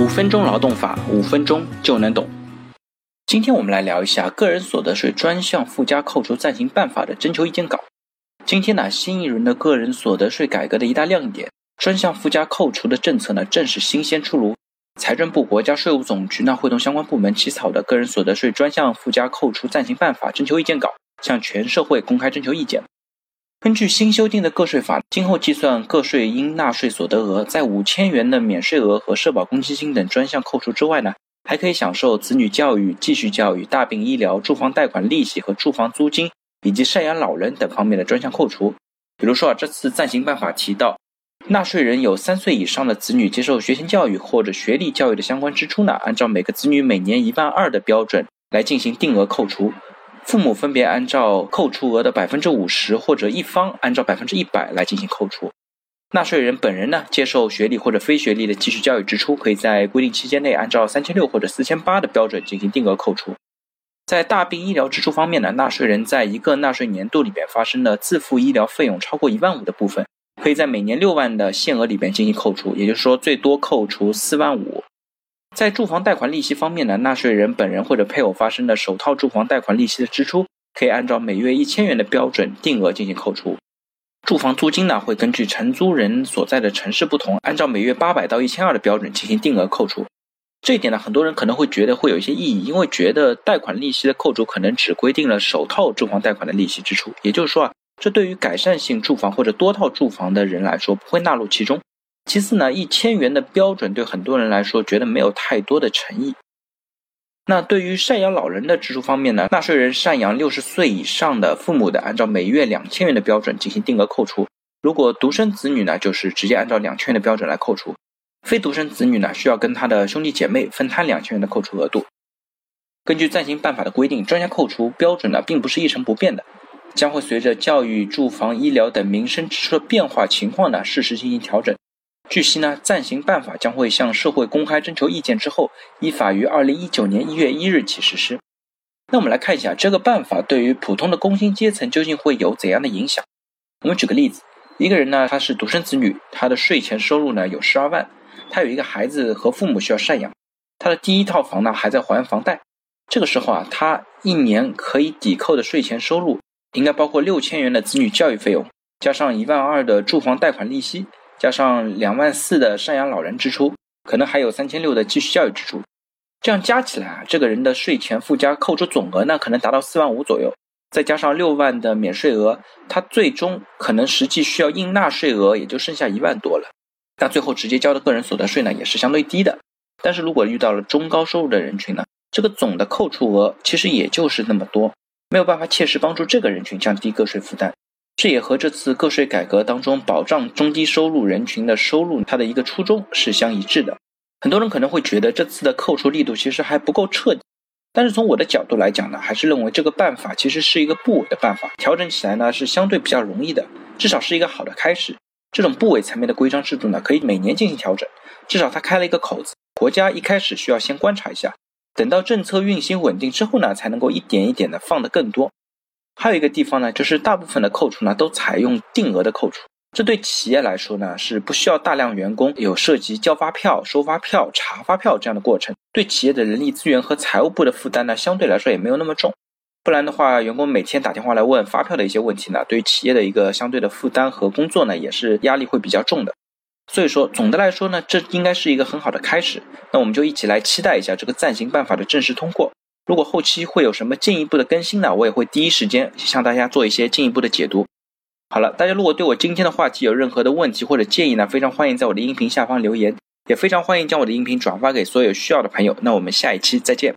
五分钟劳动法，五分钟就能懂。今天我们来聊一下个人所得税专项附加扣除暂行办法的征求意见稿。今天呢，新一轮的个人所得税改革的一大亮点，专项附加扣除的政策呢，正是新鲜出炉。财政部、国家税务总局呢，会同相关部门起草的个人所得税专项附加扣除暂行办法征求意见稿，向全社会公开征求意见。根据新修订的个税法，今后计算个税应纳税所得额，在五千元的免税额和社保公积金等专项扣除之外呢，还可以享受子女教育、继续教育、大病医疗、住房贷款利息和住房租金，以及赡养老人等方面的专项扣除。比如说啊，这次暂行办法提到，纳税人有三岁以上的子女接受学前教育或者学历教育的相关支出呢，按照每个子女每年一万二的标准来进行定额扣除。父母分别按照扣除额的百分之五十，或者一方按照百分之一百来进行扣除。纳税人本人呢，接受学历或者非学历的继续教育支出，可以在规定期间内按照三千六或者四千八的标准进行定额扣除。在大病医疗支出方面呢，纳税人在一个纳税年度里边发生的自付医疗费用超过一万五的部分，可以在每年六万的限额里边进行扣除，也就是说最多扣除四万五。在住房贷款利息方面呢，纳税人本人或者配偶发生的首套住房贷款利息的支出，可以按照每月一千元的标准定额进行扣除。住房租金呢，会根据承租人所在的城市不同，按照每月八百到一千二的标准进行定额扣除。这一点呢，很多人可能会觉得会有一些异议，因为觉得贷款利息的扣除可能只规定了首套住房贷款的利息支出，也就是说啊，这对于改善性住房或者多套住房的人来说不会纳入其中。其次呢，一千元的标准对很多人来说觉得没有太多的诚意。那对于赡养老人的支出方面呢，纳税人赡养六十岁以上的父母的，按照每月两千元的标准进行定额扣除；如果独生子女呢，就是直接按照两千元的标准来扣除；非独生子女呢，需要跟他的兄弟姐妹分摊两千元的扣除额度。根据暂行办法的规定，专家扣除标准呢，并不是一成不变的，将会随着教育、住房、医疗等民生支出的变化情况呢，适时进行调整。据悉呢，暂行办法将会向社会公开征求意见之后，依法于二零一九年一月一日起实施。那我们来看一下这个办法对于普通的工薪阶层究竟会有怎样的影响？我们举个例子，一个人呢，他是独生子女，他的税前收入呢有十二万，他有一个孩子和父母需要赡养，他的第一套房呢还在还房贷。这个时候啊，他一年可以抵扣的税前收入应该包括六千元的子女教育费用，加上一万二的住房贷款利息。加上两万四的赡养老人支出，可能还有三千六的继续教育支出，这样加起来啊，这个人的税前附加扣除总额呢，可能达到四万五左右。再加上六万的免税额，他最终可能实际需要应纳税额也就剩下一万多了。那最后直接交的个人所得税呢，也是相对低的。但是如果遇到了中高收入的人群呢，这个总的扣除额其实也就是那么多，没有办法切实帮助这个人群降低个税负担。这也和这次个税改革当中保障中低收入人群的收入，它的一个初衷是相一致的。很多人可能会觉得这次的扣除力度其实还不够彻底，但是从我的角度来讲呢，还是认为这个办法其实是一个部委的办法，调整起来呢是相对比较容易的，至少是一个好的开始。这种部委层面的规章制度呢，可以每年进行调整，至少它开了一个口子。国家一开始需要先观察一下，等到政策运行稳定之后呢，才能够一点一点的放得更多。还有一个地方呢，就是大部分的扣除呢都采用定额的扣除，这对企业来说呢是不需要大量员工，有涉及交发票、收发票、查发票这样的过程，对企业的人力资源和财务部的负担呢相对来说也没有那么重。不然的话，员工每天打电话来问发票的一些问题呢，对企业的一个相对的负担和工作呢也是压力会比较重的。所以说，总的来说呢，这应该是一个很好的开始。那我们就一起来期待一下这个暂行办法的正式通过。如果后期会有什么进一步的更新呢？我也会第一时间向大家做一些进一步的解读。好了，大家如果对我今天的话题有任何的问题或者建议呢，非常欢迎在我的音频下方留言，也非常欢迎将我的音频转发给所有需要的朋友。那我们下一期再见。